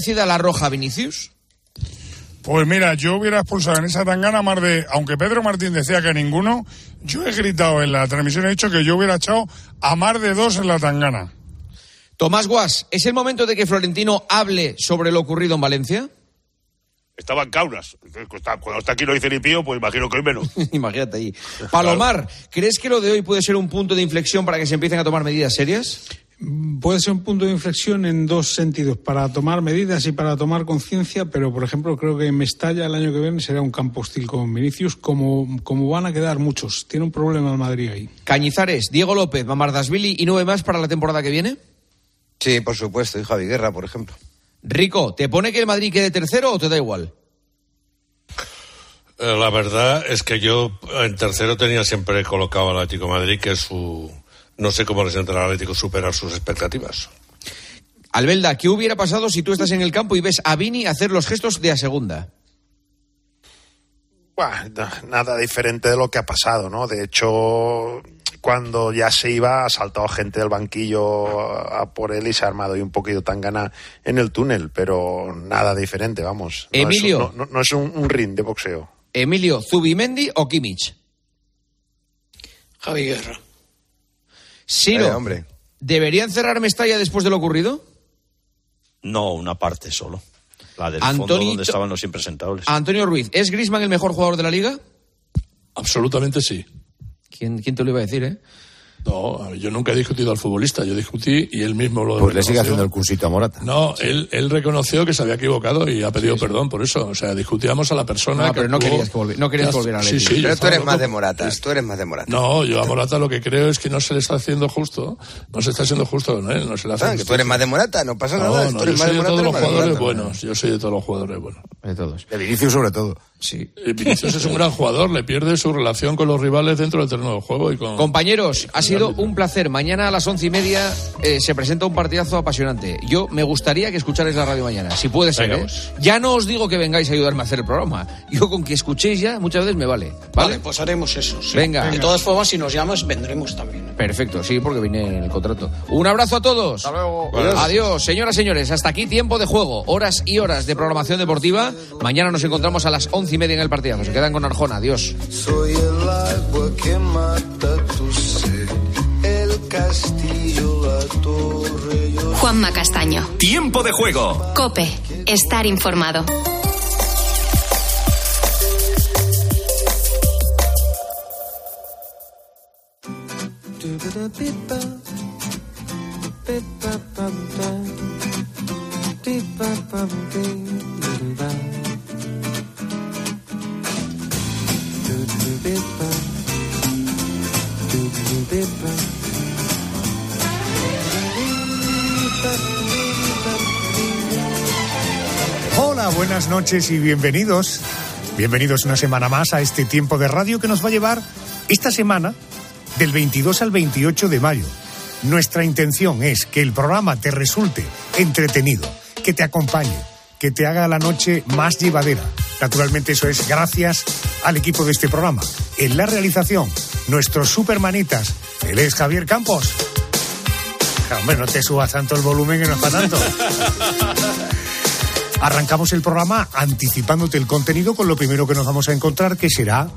decida la roja Vinicius? Pues mira, yo hubiera expulsado en esa tangana más de, aunque Pedro Martín decía que ninguno, yo he gritado en la transmisión, he dicho que yo hubiera echado a más de dos en la tangana. Tomás Guas, ¿es el momento de que Florentino hable sobre lo ocurrido en Valencia? Estaba en Kaunas. Cuando está aquí no dice ni pío, pues imagino que hoy menos. Imagínate ahí. Palomar, ¿crees que lo de hoy puede ser un punto de inflexión para que se empiecen a tomar medidas serias? Puede ser un punto de inflexión en dos sentidos, para tomar medidas y para tomar conciencia, pero por ejemplo creo que Mestalla el año que viene será un campo hostil con Vinicius, como, como van a quedar muchos. Tiene un problema el Madrid ahí. Cañizares, Diego López, Mamardasvili y nueve más para la temporada que viene. Sí, por supuesto, y Javi Guerra, por ejemplo. Rico, ¿te pone que el Madrid quede tercero o te da igual? Eh, La verdad es que yo en tercero tenía siempre colocado al Atlético de Madrid, que es su. No sé cómo les entra al Atlético superar sus expectativas. Albelda, ¿qué hubiera pasado si tú estás en el campo y ves a Vini hacer los gestos de a segunda? Nada diferente de lo que ha pasado, ¿no? De hecho, cuando ya se iba, ha saltado gente del banquillo a por él y se ha armado ahí un poquito tan gana en el túnel, pero nada diferente, vamos. No Emilio. Es, un- no, no- no es un, un ring de boxeo. Emilio, Zubimendi o Kimmich? Javi Guerra. Siro, Eh, hombre. ¿deberían cerrar Mestalla después de lo ocurrido? No, una parte solo. La del fondo donde estaban los impresentables. Antonio Ruiz, ¿es Grisman el mejor jugador de la liga? Absolutamente sí. ¿Quién, quién te lo iba a decir, eh? No, a yo nunca he discutido al futbolista, yo discutí y él mismo lo Pues le sigue haciendo el cursito a Morata. No, él, él reconoció que se había equivocado y ha pedido perdón por eso. O sea, discutíamos a la persona No, que pero no querías que volvi- no querías que volviera al Sí, sí, yo Pero tú eres más de Morata, tú eres más de Morata. No, yo a Morata lo que creo es que no se le está haciendo justo. No se está haciendo justo, ¿no? No se le hace Ah, que tú eres más de Morata, no pasa No, nada. no, tú eres yo más soy de Morata, todos los jugadores buenos. Yo soy de todos los jugadores buenos. De todos. De Vinicius sobre todo. Sí. Eh, Vinicius es un gran jugador, le pierde su relación con los rivales dentro del terreno de juego y con... Compañeros, ha sido un placer. Mañana a las once y media eh, se presenta un partidazo apasionante. Yo me gustaría que escucharais la radio mañana, si puede ser. ¿eh? pues. Ya no os digo que vengáis a ayudarme a hacer el programa. Yo con que escuchéis ya muchas veces me vale. ¿Vale? Vale, pues haremos eso. sí. Venga. De todas formas, si nos llamas, vendremos también. Perfecto, sí, porque viene en el contrato. Un abrazo a todos. Hasta luego. Adiós, señoras, señores. Hasta aquí tiempo de juego. Horas y horas de programación deportiva. Mañana nos encontramos a las once y media en el partidazo. Se quedan con Arjona. Adiós. Soy el agua que mata tu sed, el castillo, la torre. Yo Juanma Castaño. Tiempo de juego. Cope. Estar informado. Buenas noches y bienvenidos. Bienvenidos una semana más a este tiempo de radio que nos va a llevar esta semana del 22 al 28 de mayo. Nuestra intención es que el programa te resulte entretenido, que te acompañe, que te haga la noche más llevadera. Naturalmente eso es gracias al equipo de este programa. En la realización, nuestros supermanitas. Él es Javier Campos. Hombre, no te subas tanto el volumen que no es para tanto. Arrancamos el programa anticipándote el contenido con lo primero que nos vamos a encontrar, que será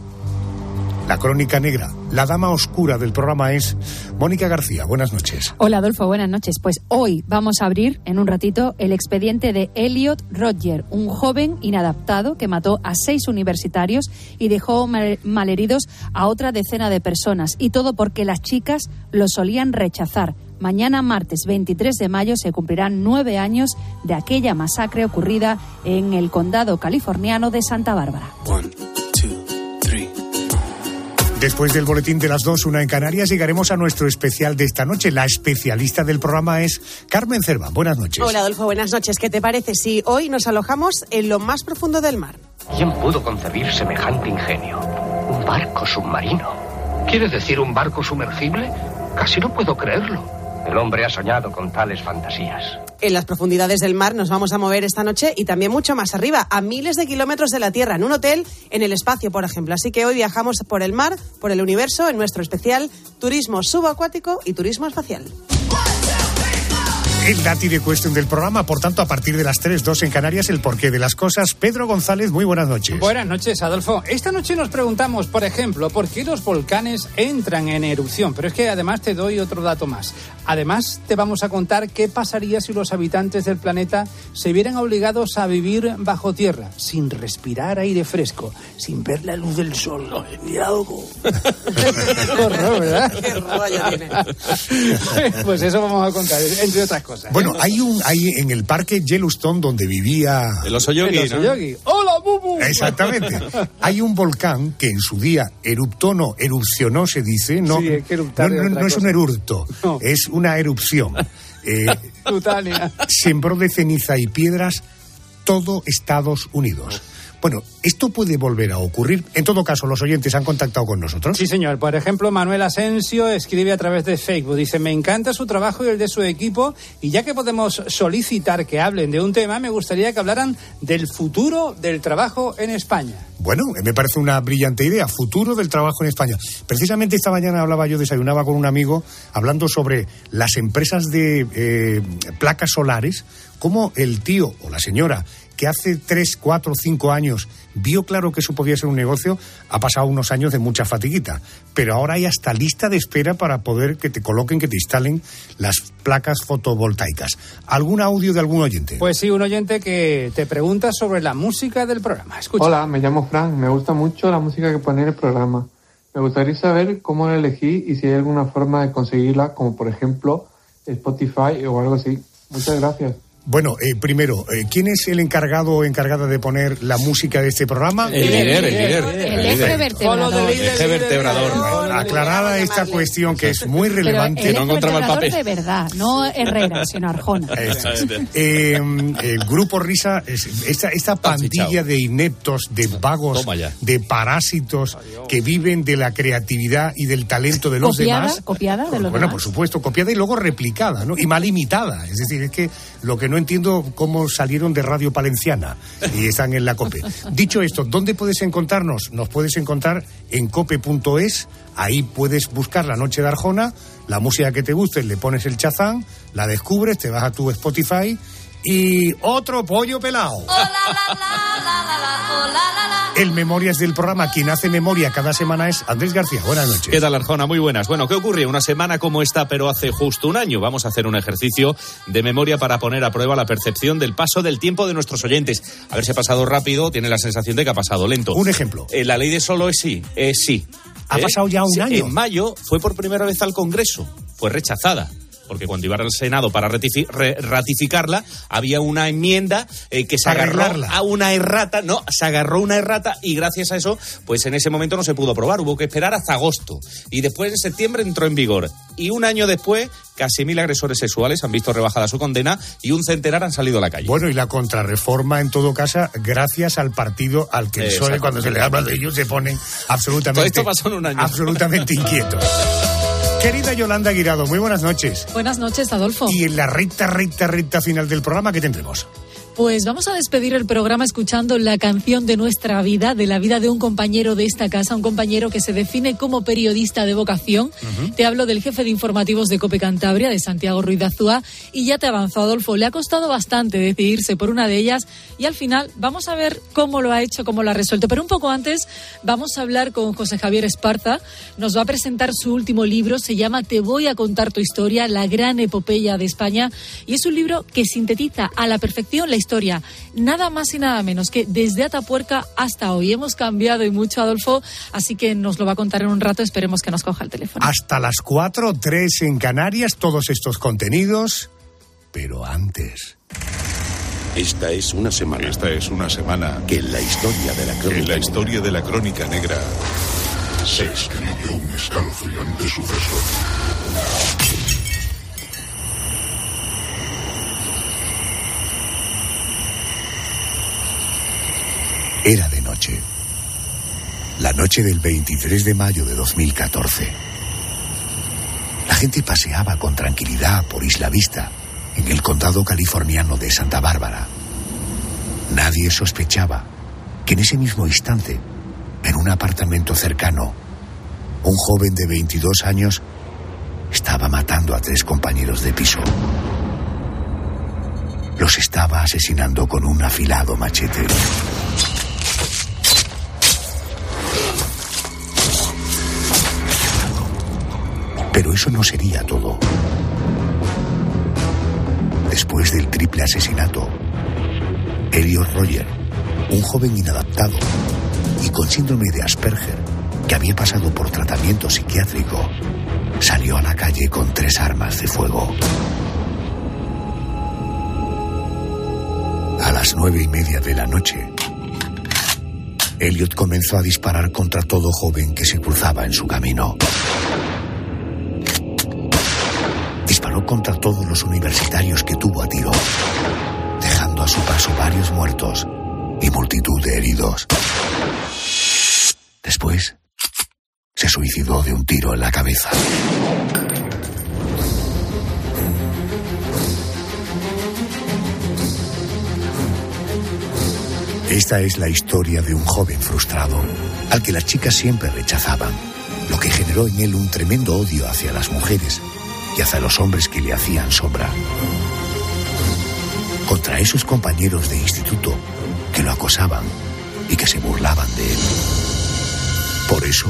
la crónica negra. La dama oscura del programa es Mónica García. Buenas noches. Hola Adolfo, buenas noches. Pues hoy vamos a abrir en un ratito el expediente de Elliot Rodger, un joven inadaptado que mató a seis universitarios y dejó mal- malheridos a otra decena de personas. Y todo porque las chicas lo solían rechazar. Mañana, martes 23 de mayo, se cumplirán nueve años de aquella masacre ocurrida en el condado californiano de Santa Bárbara. Después del boletín de las dos, una en Canarias, llegaremos a nuestro especial de esta noche. La especialista del programa es Carmen Cerva. Buenas noches. Hola Adolfo, buenas noches. ¿Qué te parece si hoy nos alojamos en lo más profundo del mar? ¿Quién pudo concebir semejante ingenio? Un barco submarino. ¿Quiere decir un barco sumergible? Casi no puedo creerlo. El hombre ha soñado con tales fantasías. En las profundidades del mar nos vamos a mover esta noche y también mucho más arriba, a miles de kilómetros de la Tierra, en un hotel, en el espacio, por ejemplo. Así que hoy viajamos por el mar, por el universo, en nuestro especial Turismo subacuático y Turismo espacial. El dati de cuestión del programa, por tanto, a partir de las 3, 2 en Canarias, el porqué de las cosas. Pedro González, muy buenas noches. Buenas noches, Adolfo. Esta noche nos preguntamos, por ejemplo, por qué los volcanes entran en erupción. Pero es que además te doy otro dato más. Además, te vamos a contar qué pasaría si los habitantes del planeta se vieran obligados a vivir bajo tierra, sin respirar aire fresco, sin ver la luz del sol. Ni algo. Qué horror, ¿verdad? Qué rollo tiene. Pues eso vamos a contar, entre otras cosas. Bueno, hay un hay en el parque Yellowstone donde vivía El oso yogi, El oso ¿no? yogi. ¡Hola, Bubu! Exactamente. Hay un volcán que en su día eruptó, no, erupcionó, se dice. No, Sí, hay que no, no- es un erupto, No. es una erupción. Eh, Tutania. sembró de ceniza y piedras todo Estados Unidos. Bueno, esto puede volver a ocurrir. En todo caso, los oyentes han contactado con nosotros. Sí, señor. Por ejemplo, Manuel Asensio escribe a través de Facebook. Dice, me encanta su trabajo y el de su equipo. Y ya que podemos solicitar que hablen de un tema, me gustaría que hablaran del futuro del trabajo en España. Bueno, me parece una brillante idea. Futuro del trabajo en España. Precisamente esta mañana hablaba yo, desayunaba con un amigo, hablando sobre las empresas de eh, placas solares, cómo el tío o la señora que hace tres, cuatro, cinco años vio claro que eso podía ser un negocio, ha pasado unos años de mucha fatiguita. Pero ahora hay hasta lista de espera para poder que te coloquen, que te instalen las placas fotovoltaicas. ¿Algún audio de algún oyente? Pues sí, un oyente que te pregunta sobre la música del programa. Escucha. Hola, me llamo Frank. Me gusta mucho la música que pone en el programa. Me gustaría saber cómo la elegí y si hay alguna forma de conseguirla, como por ejemplo Spotify o algo así. Muchas gracias. Bueno, eh, primero, eh, ¿quién es el encargado o encargada de poner la música de este programa? El líder, el líder. El eje vertebrador. Eje vertebrador. Aclarada esta cuestión que es muy Pero relevante. el eje vertebrador de verdad, no Herrera, sino Arjona. Eh, el grupo Risa, es- esta, esta pandilla de ineptos, de vagos, de parásitos que viven de la creatividad y del talento de los Copiada, demás. copiada de los Bueno, demás. por supuesto, copiada y luego replicada, ¿no? Y mal imitada. Es decir, es que lo que no entiendo cómo salieron de Radio Palenciana y están en la COPE. Dicho esto, ¿dónde puedes encontrarnos? Nos puedes encontrar en cope.es. Ahí puedes buscar La Noche de Arjona, la música que te guste, le pones el chazán, la descubres, te vas a tu Spotify y otro pollo pelado. El Memorias del programa, quien hace memoria cada semana es Andrés García. Buenas noches. ¿Qué tal, Arjona? Muy buenas. Bueno, ¿qué ocurre? Una semana como esta, pero hace justo un año. Vamos a hacer un ejercicio de memoria para poner a prueba la percepción del paso del tiempo de nuestros oyentes. A ver si ha pasado rápido, tiene la sensación de que ha pasado lento. Un ejemplo. Eh, la ley de solo es sí, es sí. Ha pasado ya un Sí, año. En mayo fue por primera vez al Congreso, fue rechazada. Porque cuando iba al Senado para ratificarla, había una enmienda eh, que se agarró a una errata, no, se agarró una errata y gracias a eso, pues en ese momento no se pudo aprobar, hubo que esperar hasta agosto. Y después en septiembre entró en vigor. Y un año después, casi mil agresores sexuales han visto rebajada su condena y un centenar han salido a la calle. Bueno, y la contrarreforma, en todo caso, gracias al partido al que el PSOE, cuando se le habla de ellos, se ponen absolutamente, Todo esto pasó en un año. absolutamente inquietos. Querida Yolanda Guirado, muy buenas noches. Buenas noches, Adolfo. Y en la recta, recta, recta final del programa, ¿qué tendremos? Pues vamos a despedir el programa escuchando la canción de nuestra vida, de la vida de un compañero de esta casa, un compañero que se define como periodista de vocación. Te hablo del jefe de informativos de Cope Cantabria, de Santiago Ruiz de Azúa, y ya te avanzó, Adolfo. Le ha costado bastante decidirse por una de ellas y al final vamos a ver cómo lo ha hecho, cómo lo ha resuelto. Pero un poco antes vamos a hablar con José Javier Esparza. Nos va a presentar su último libro, se llama Te voy a contar tu historia, la gran epopeya de España. Y es un libro que sintetiza a la perfección la historia, nada más y nada menos que desde Atapuerca hasta hoy. Hemos cambiado y mucho, Adolfo, así que nos lo va a contar en un rato. Esperemos que nos coja el teléfono. Hasta las 4, 3 en Canarias, todos estos contenidos. Pero antes. Esta es una semana. Esta es una semana que en la historia de la crónica. en la historia de la crónica negra se escribió un escalofriante suceso. Era de noche. La noche del 23 de mayo de 2014. La gente paseaba con tranquilidad por Isla Vista, en el condado californiano de Santa Bárbara. Nadie sospechaba que en ese mismo instante, en un apartamento cercano, un joven de 22 años estaba matando a tres compañeros de piso. los estaba asesinando con un afilado machete. Pero eso no sería todo. Después del triple asesinato, Elliot Roger, un joven inadaptado y con síndrome de Asperger, que había pasado por tratamiento psiquiátrico, salió a la calle con tres armas de fuego. A las nueve y media de la noche, Elliot comenzó a disparar contra todo joven que se cruzaba en su camino. Disparó contra todos los universitarios que tuvo a tiro, dejando a su paso varios muertos y multitud de heridos. Después, se suicidó de un tiro en la cabeza. Esta es la historia de un joven frustrado, al que las chicas siempre rechazaban, lo que generó en él un tremendo odio hacia las mujeres y hacia los hombres que le hacían sombra. Contra esos compañeros de instituto que lo acosaban y que se burlaban de él. Por eso,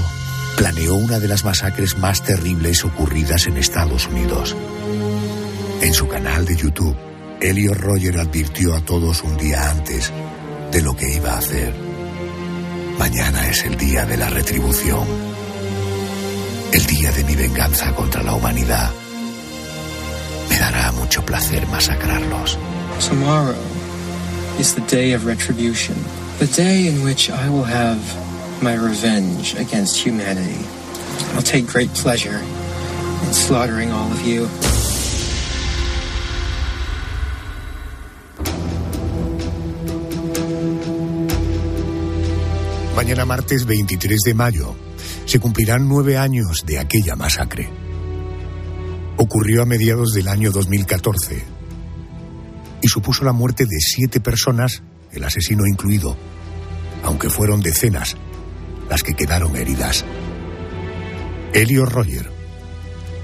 planeó una de las masacres más terribles ocurridas en Estados Unidos. En su canal de YouTube, Elliot Roger advirtió a todos un día antes de lo que iba a hacer. Mañana es el día de la retribución. El día de mi venganza contra la humanidad. Me dará mucho placer masacrarlos. Tomorrow is the day of retribution, the day in which I will have my revenge against humanity. I'll take great pleasure in slaughtering all of you. Mañana martes 23 de mayo se cumplirán nueve años de aquella masacre. Ocurrió a mediados del año 2014 y supuso la muerte de siete personas, el asesino incluido, aunque fueron decenas las que quedaron heridas. Elio Roger,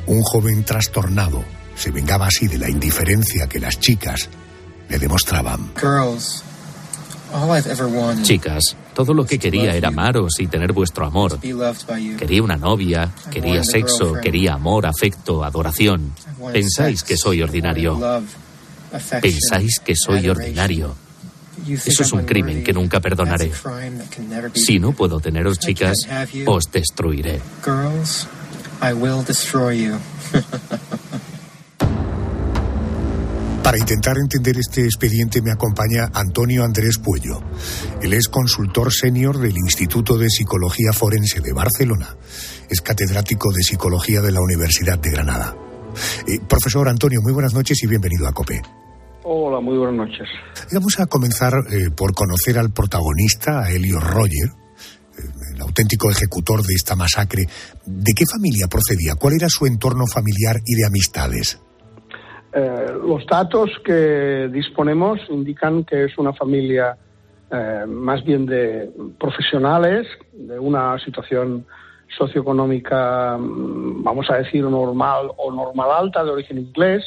un joven trastornado, se vengaba así de la indiferencia que las chicas le demostraban. Girls, all I've ever wanted Chicas, todo lo que quería era amaros y tener vuestro amor. Quería una novia, quería sexo, quería amor, afecto, adoración. Pensáis que soy ordinario. Pensáis que soy ordinario. Eso es un crimen que nunca perdonaré. Si no puedo teneros, chicas, os destruiré. Para intentar entender este expediente me acompaña Antonio Andrés Puello. Él es consultor senior del Instituto de Psicología Forense de Barcelona. Es catedrático de Psicología de la Universidad de Granada. Eh, profesor Antonio, muy buenas noches y bienvenido a COPE. Hola, muy buenas noches. Vamos a comenzar eh, por conocer al protagonista, a Elio Roger, eh, el auténtico ejecutor de esta masacre. ¿De qué familia procedía? ¿Cuál era su entorno familiar y de amistades? Eh, los datos que disponemos indican que es una familia eh, más bien de profesionales, de una situación socioeconómica, mm, vamos a decir, normal o normal alta, de origen inglés,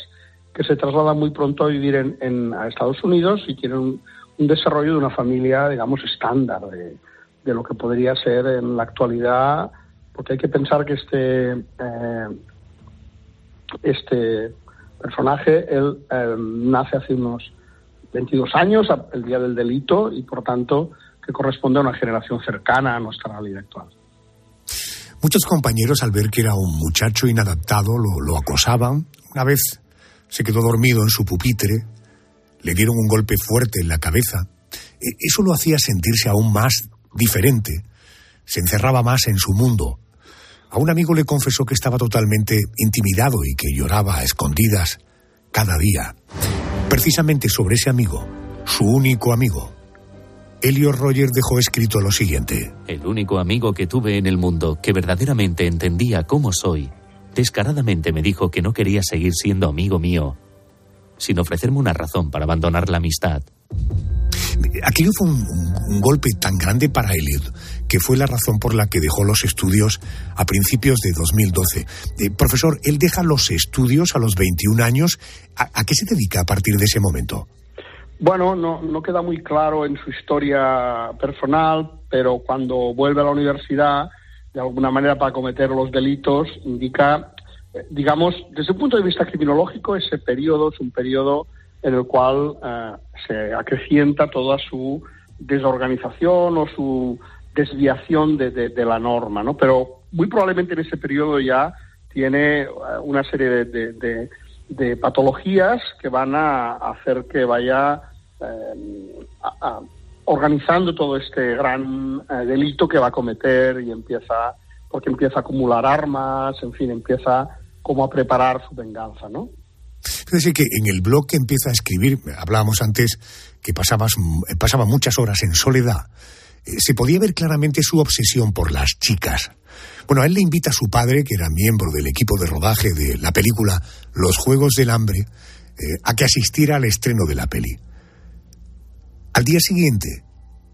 que se traslada muy pronto a vivir en, a Estados Unidos y tienen un, desarrollo de una familia, digamos, estándar de, de lo que podría ser en la actualidad, porque hay que pensar que este, eh, este personaje, él eh, nace hace unos 22 años, el día del delito, y por tanto que corresponde a una generación cercana a nuestra realidad actual. Muchos compañeros, al ver que era un muchacho inadaptado, lo, lo acosaban. Una vez se quedó dormido en su pupitre, le dieron un golpe fuerte en la cabeza. E- Eso lo hacía sentirse aún más diferente. Se encerraba más en su mundo. A un amigo le confesó que estaba totalmente intimidado y que lloraba a escondidas cada día. Precisamente sobre ese amigo, su único amigo, Elio Roger dejó escrito lo siguiente. El único amigo que tuve en el mundo que verdaderamente entendía cómo soy, descaradamente me dijo que no quería seguir siendo amigo mío, sin ofrecerme una razón para abandonar la amistad. Aquello fue un, un- un golpe tan grande para Elliot que fue la razón por la que dejó los estudios a principios de 2012. Eh, profesor, él deja los estudios a los 21 años. ¿A, qué se dedica a partir de ese momento? Bueno, no, no queda muy claro en su historia personal, pero cuando vuelve a la universidad, de alguna manera para cometer los delitos, indica, eh, digamos, desde un punto de vista criminológico, ese periodo es un periodo en el cual eh, se acrecienta toda su desorganización o su desviación de, de- la norma, ¿no? Pero muy probablemente en ese periodo ya tiene eh, una serie de, de- patologías que van a hacer que vaya eh, a- organizando todo este gran eh, delito que va a cometer y empieza porque empieza a acumular armas, en fin, empieza como a preparar su venganza, ¿no? Fíjese que en el blog que empieza a escribir, hablábamos antes que pasabas, pasaba muchas horas en soledad, se podía ver claramente su obsesión por las chicas. Bueno, a él le invita a su padre, que era miembro del equipo de rodaje de la película Los Juegos del Hambre, eh, a que asistiera al estreno de la peli. Al día siguiente,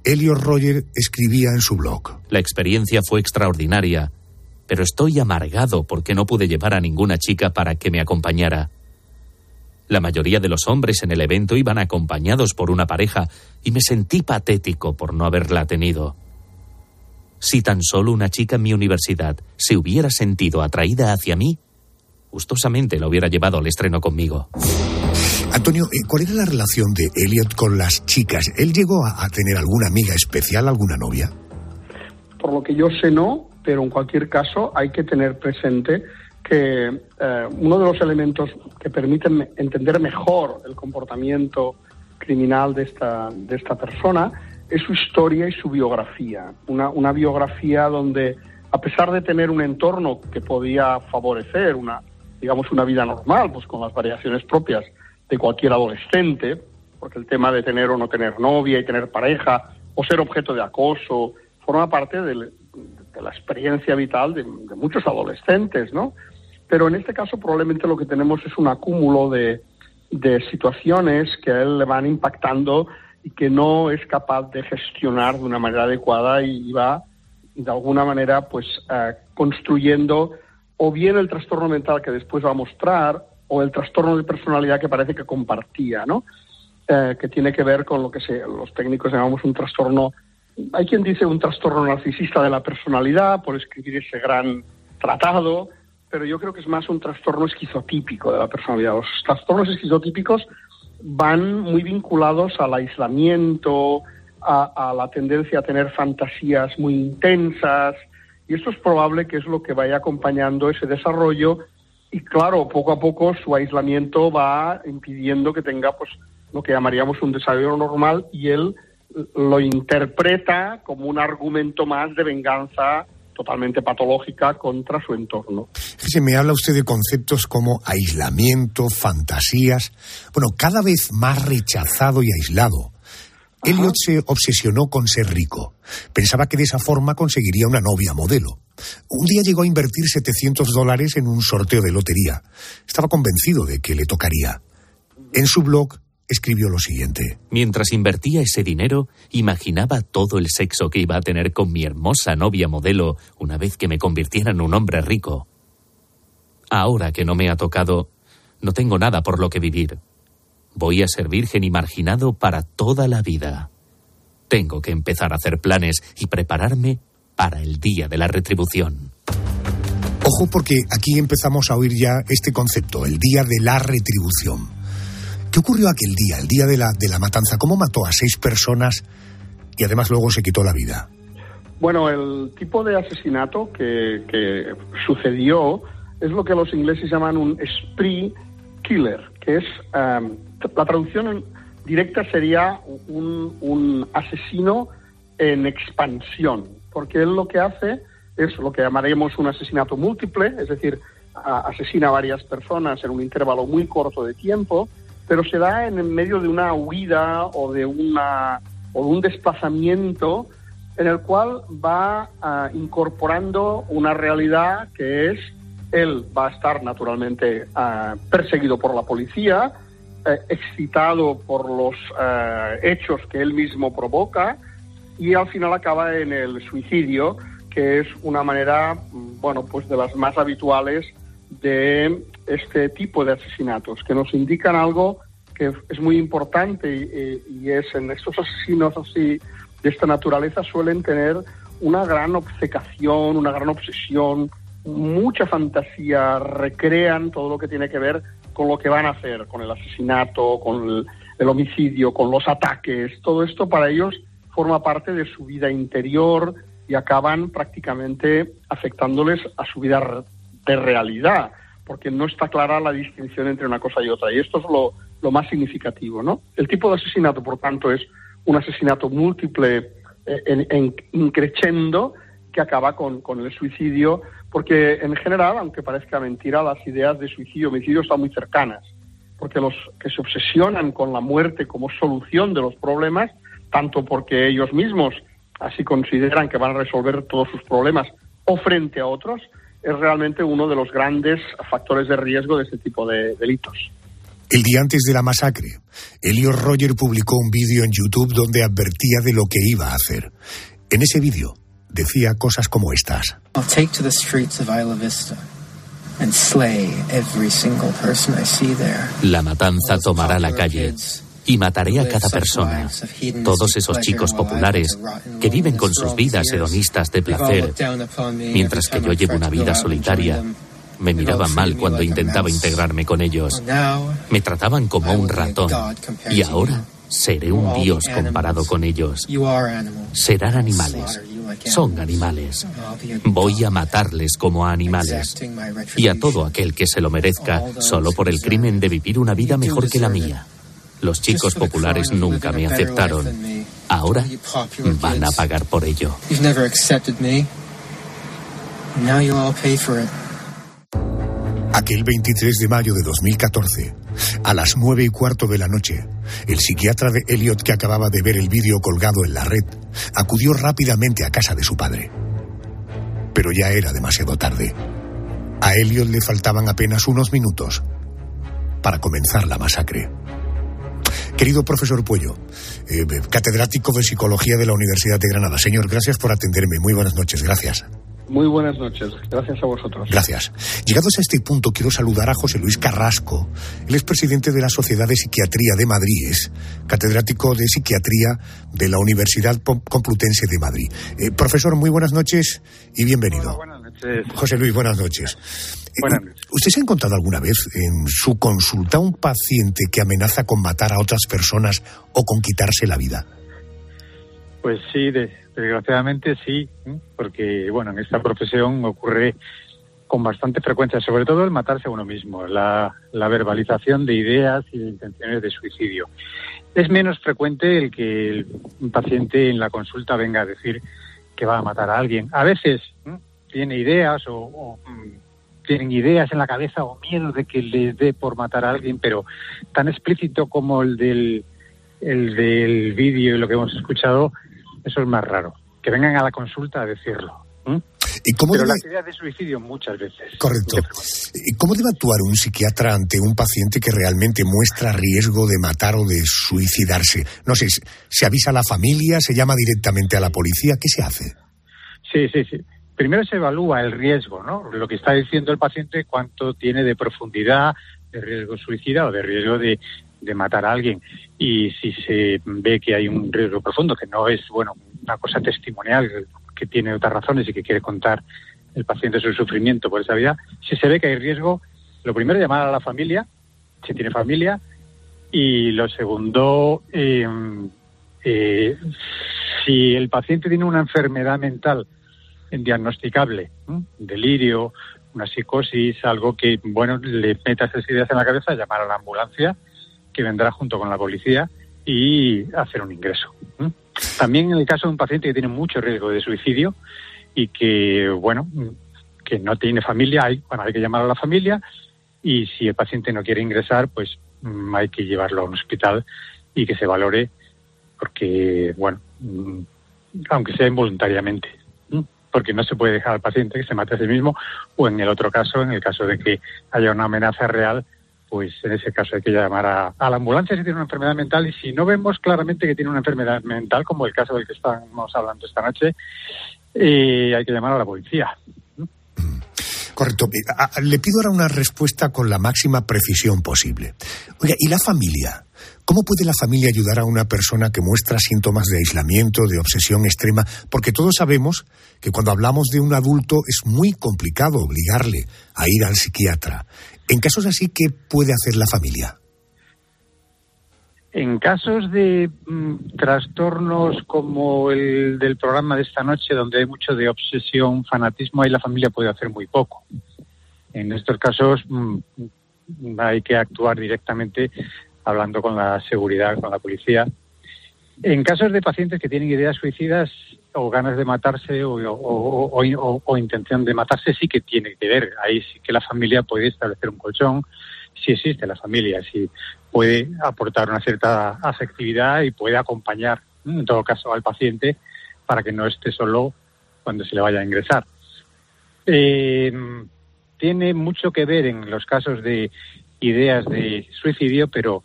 Elliot Roger escribía en su blog. La experiencia fue extraordinaria, pero estoy amargado porque no pude llevar a ninguna chica para que me acompañara. La mayoría de los hombres en el evento iban acompañados por una pareja y me sentí patético por no haberla tenido. Si tan solo una chica en mi universidad se hubiera sentido atraída hacia mí, gustosamente la hubiera llevado al estreno conmigo. Antonio, eh, ¿cuál era la relación de Elliot con las chicas? ¿Él llegó a, a tener alguna amiga especial, alguna novia? Por lo que yo sé no, pero en cualquier caso hay que tener presente que eh, uno de los elementos que permiten entender mejor el comportamiento criminal de esta, de esta persona es su historia y su biografía. Una, una biografía donde, a pesar de tener un entorno que podía favorecer una, digamos, una vida normal, pues con las variaciones propias de cualquier adolescente, porque el tema de tener o no tener novia y tener pareja o ser objeto de acoso forma parte del- de la experiencia vital de muchos adolescentes, ¿no? Pero en este caso probablemente lo que tenemos es un acúmulo de, de situaciones que a él le van impactando y que no es capaz de gestionar de una manera adecuada y va de alguna manera pues eh, construyendo o bien el trastorno mental que después va a mostrar o el trastorno de personalidad que parece que compartía, ¿no? Eh, que tiene que ver con lo que se, los técnicos llamamos un trastorno, hay quien dice un trastorno narcisista de la personalidad por escribir ese gran tratado, pero yo creo que es más un trastorno esquizotípico de la personalidad. Los trastornos esquizotípicos van muy vinculados al aislamiento, a, la tendencia a tener fantasías muy intensas, y esto es probable que es lo que vaya acompañando ese desarrollo y claro, poco a poco su aislamiento va impidiendo que tenga pues lo que llamaríamos un desarrollo normal y él lo interpreta como un argumento más de venganza totalmente patológica contra su entorno. Me habla usted de conceptos como aislamiento, fantasías. Bueno, cada vez más rechazado y aislado. Elliot se obsesionó con ser rico. Pensaba que de esa forma conseguiría una novia modelo. Un día llegó a invertir 700 dólares en un sorteo de lotería. Estaba convencido de que le tocaría. En su blog escribió lo siguiente. Mientras invertía ese dinero, imaginaba todo el sexo que iba a tener con mi hermosa novia modelo una vez que me convirtiera en un hombre rico. Ahora que no me ha tocado, no tengo nada por lo que vivir. Voy a ser virgen y marginado para toda la vida. Tengo que empezar a hacer planes y prepararme para el día de la retribución. Ojo porque aquí empezamos a oír ya este concepto, el día de la retribución. ¿Qué ocurrió aquel día, el día de la, de la matanza? ¿Cómo mató a seis personas y además luego se quitó la vida? Bueno, el tipo de asesinato que, sucedió es lo que los ingleses llaman un spree killer, que es um, la traducción directa sería un, un asesino en expansión, porque él lo que hace es lo que llamaríamos un asesinato múltiple, es decir, asesina a varias personas en un intervalo muy corto de tiempo, pero se da en el medio de una huida o de una o de un desplazamiento en el cual va ah, incorporando una realidad que es él va a estar naturalmente ah, perseguido por la policía, eh, excitado por los eh, hechos que él mismo provoca y al final acaba en el suicidio, que es una manera, mm, bueno, pues de las más habituales de este tipo de asesinatos, que nos indican algo que es muy importante y, y es en estos asesinos así de esta naturaleza suelen tener una gran obcecación, una gran obsesión, mucha fantasía, recrean todo lo que tiene que ver con lo que van a hacer, con el asesinato, con el, el homicidio, con los ataques. Todo esto para ellos forma parte de su vida interior y acaban prácticamente afectándoles a su vida de realidad, porque no está clara la distinción entre una cosa y otra. Y esto es lo, lo más significativo, ¿no? El tipo de asesinato, por tanto, es un asesinato múltiple eh, en, en que acaba con, con, el suicidio, porque en general, aunque parezca mentira, las ideas de suicidio homicidio están muy cercanas, porque los que se obsesionan con la muerte como solución de los problemas, tanto porque ellos mismos así consideran que van a resolver todos sus problemas o frente a otros, es realmente uno de los grandes factores de riesgo de este tipo de delitos. El día antes de la masacre, Elio Roger publicó un vídeo en YouTube donde advertía de lo que iba a hacer. En ese vídeo decía cosas como estas. I'll take to the streets of Isla Vista and slay every single person I see there. La matanza tomará la calle y mataré a cada persona. Todos esos chicos populares que viven con sus vidas hedonistas de placer, mientras que yo llevo una vida solitaria me miraban mal cuando intentaba integrarme con ellos. Me trataban como un ratón. Y ahora seré un dios comparado con ellos. Serán animales. Son animales. Voy a matarles como a animales. Y a todo aquel que se lo merezca solo por el crimen de vivir una vida mejor que la mía. Los chicos populares nunca me aceptaron. Ahora van a pagar por ello. Aquel 23 de mayo de 2014, a las nueve y cuarto de la noche, el psiquiatra de Elliot que acababa de ver el vídeo colgado en la red acudió rápidamente a casa de su padre. Pero ya era demasiado tarde. A Elliot le faltaban apenas unos minutos para comenzar la masacre. Querido profesor Puello, eh, catedrático de Psicología de la Universidad de Granada. Señor, gracias por atenderme. Muy buenas noches. Gracias. Muy buenas noches. Gracias a vosotros. Gracias. Llegados a este punto, quiero saludar a José Luis Carrasco. Él es presidente de la Sociedad de Psiquiatría de Madrid, es catedrático de Psiquiatría de la Universidad Complutense de Madrid. Eh, profesor, muy buenas noches y bienvenido. Hola, buenas noches. José Luis, buenas noches. Buenas noches. ¿Usted se ha encontrado alguna vez en su consulta un paciente que amenaza con matar a otras personas o con quitarse la vida? Pues sí, de, desgraciadamente sí, porque bueno, en esta profesión ocurre con bastante frecuencia, sobre todo el matarse a uno mismo, la, la, verbalización de ideas y de intenciones de suicidio. Es menos frecuente el que el paciente en la consulta venga a decir que va a matar a alguien. A veces ¿eh? Tiene ideas o, o tienen ideas en la cabeza o miedo de que les dé por matar a alguien, pero tan explícito como el del, el del vídeo y lo que hemos escuchado, eso es más raro. Que vengan a la consulta a decirlo. ¿eh? ¿Y cómo Pero debe... las ideas de suicidio muchas veces. Correcto. ¿Y cómo debe actuar un psiquiatra ante un paciente que realmente muestra riesgo de matar o de suicidarse? No sé, ¿se avisa a la familia? ¿Se llama directamente a la policía? ¿Qué se hace? Sí, sí, sí. Primero se evalúa el riesgo, ¿no? Lo que está diciendo el paciente, cuánto tiene de profundidad, de riesgo suicida o de riesgo de, de matar a alguien. Y si se ve que hay un riesgo profundo, que no es, bueno, una cosa testimonial, que tiene otras razones y que quiere contar el paciente su sufrimiento por esa vida, si se ve que hay riesgo, lo primero llamar a la familia, si tiene familia, y lo segundo, eh, eh, si el paciente tiene una enfermedad mental diagnosticable, delirio, una psicosis, algo que, bueno, le meta esas ideas en la cabeza, llamar a la ambulancia, que vendrá junto con la policía y hacer un ingreso. También en el caso de un paciente que tiene mucho riesgo de suicidio y que, bueno, que no tiene familia, hay, bueno, hay que llamar a la familia y si el paciente no quiere ingresar, pues mm, hay que llevarlo a un hospital y que se valore porque, bueno, mm, aunque sea involuntariamente, porque no se puede dejar al paciente que se mate a sí mismo o en el otro caso, en el caso de que haya una amenaza real, pues en ese caso hay que llamar a, a, la ambulancia si tiene una enfermedad mental y si no vemos claramente que tiene una enfermedad mental, como el caso del que estamos hablando esta noche, eh, hay que llamar a la policía. Correcto. Le pido ahora una respuesta con la máxima precisión posible. Oiga, ¿y la familia? ¿Cómo puede la familia ayudar a una persona que muestra síntomas de aislamiento, de obsesión extrema? Porque todos sabemos que cuando hablamos de un adulto es muy complicado obligarle a ir al psiquiatra. En casos así, ¿qué puede hacer la familia? En casos de mm, trastornos como el del programa de esta noche, donde hay mucho de obsesión, fanatismo, ahí la familia puede hacer muy poco. En estos casos mm, hay que actuar directamente hablando con la seguridad, con la policía. En casos de pacientes que tienen ideas suicidas o ganas de matarse o, intención de matarse, sí que tiene que ver. Ahí sí que la familia puede establecer un colchón, si existe la familia, si puede aportar una cierta afectividad y puede acompañar, en todo caso, al paciente para que no esté solo cuando se le vaya a ingresar. Eh, tiene mucho que ver en los casos de ideas de suicidio, pero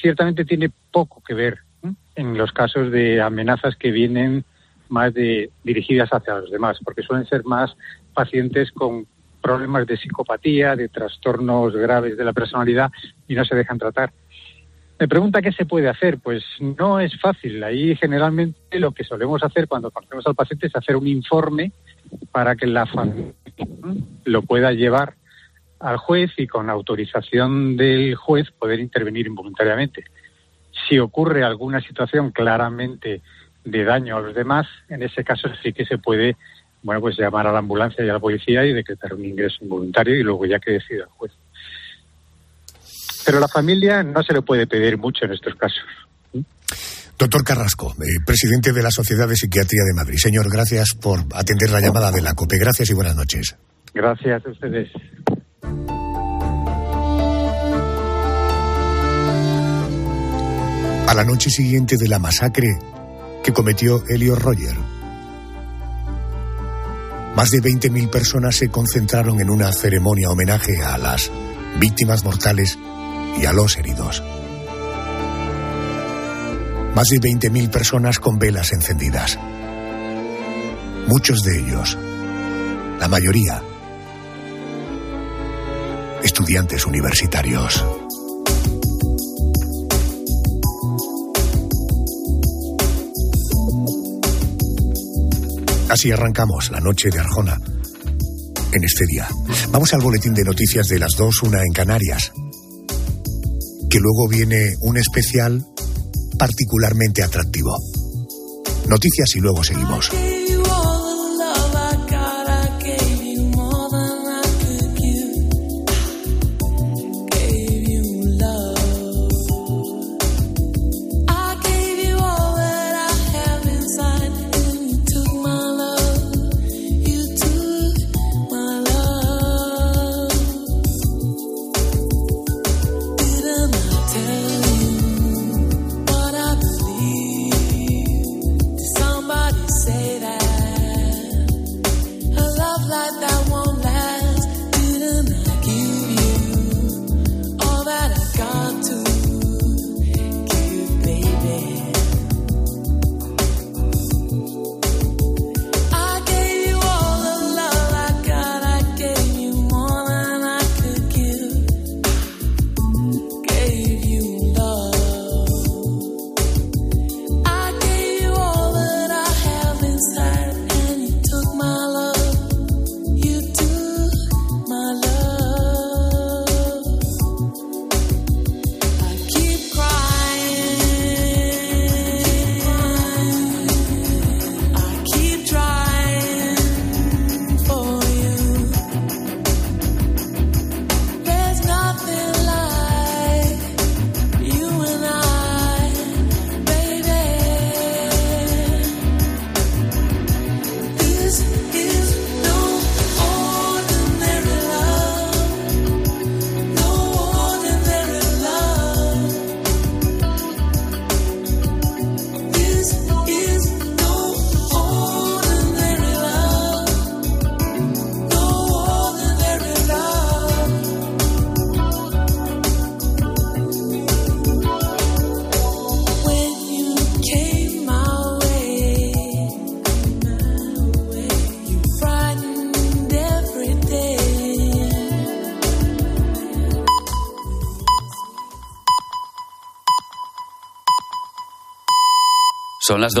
ciertamente tiene poco que ver en los casos de amenazas que vienen más de dirigidas hacia los demás, porque suelen ser más pacientes con problemas de psicopatía, de trastornos graves de la personalidad y no se dejan tratar. Me pregunta qué se puede hacer. Pues no es fácil. Ahí generalmente lo que solemos hacer cuando conocemos al paciente es hacer un informe para que la familia lo pueda llevar al juez y con autorización del juez poder intervenir involuntariamente. Si ocurre alguna situación claramente de daño a los demás, en ese caso sí que se puede bueno, pues llamar a la ambulancia y a la policía y decretar un ingreso involuntario y luego ya que decida el juez. Pero a la familia no se le puede pedir mucho en estos casos. Doctor Carrasco, eh, presidente de la Sociedad de Psiquiatría de Madrid. Señor, gracias por atender la llamada de la COPE. Gracias y buenas noches. Gracias a ustedes. A la noche siguiente de la masacre que cometió Elliot Roger, más de 20.000 personas se concentraron en una ceremonia homenaje a las víctimas mortales y a los heridos. Más de 20.000 personas con velas encendidas. Muchos de ellos, la mayoría, estudiantes universitarios. Así arrancamos la noche de Arjona en este día. Vamos al boletín de noticias de las dos, una en Canarias. Que luego viene un especial particularmente atractivo. Noticias y luego seguimos.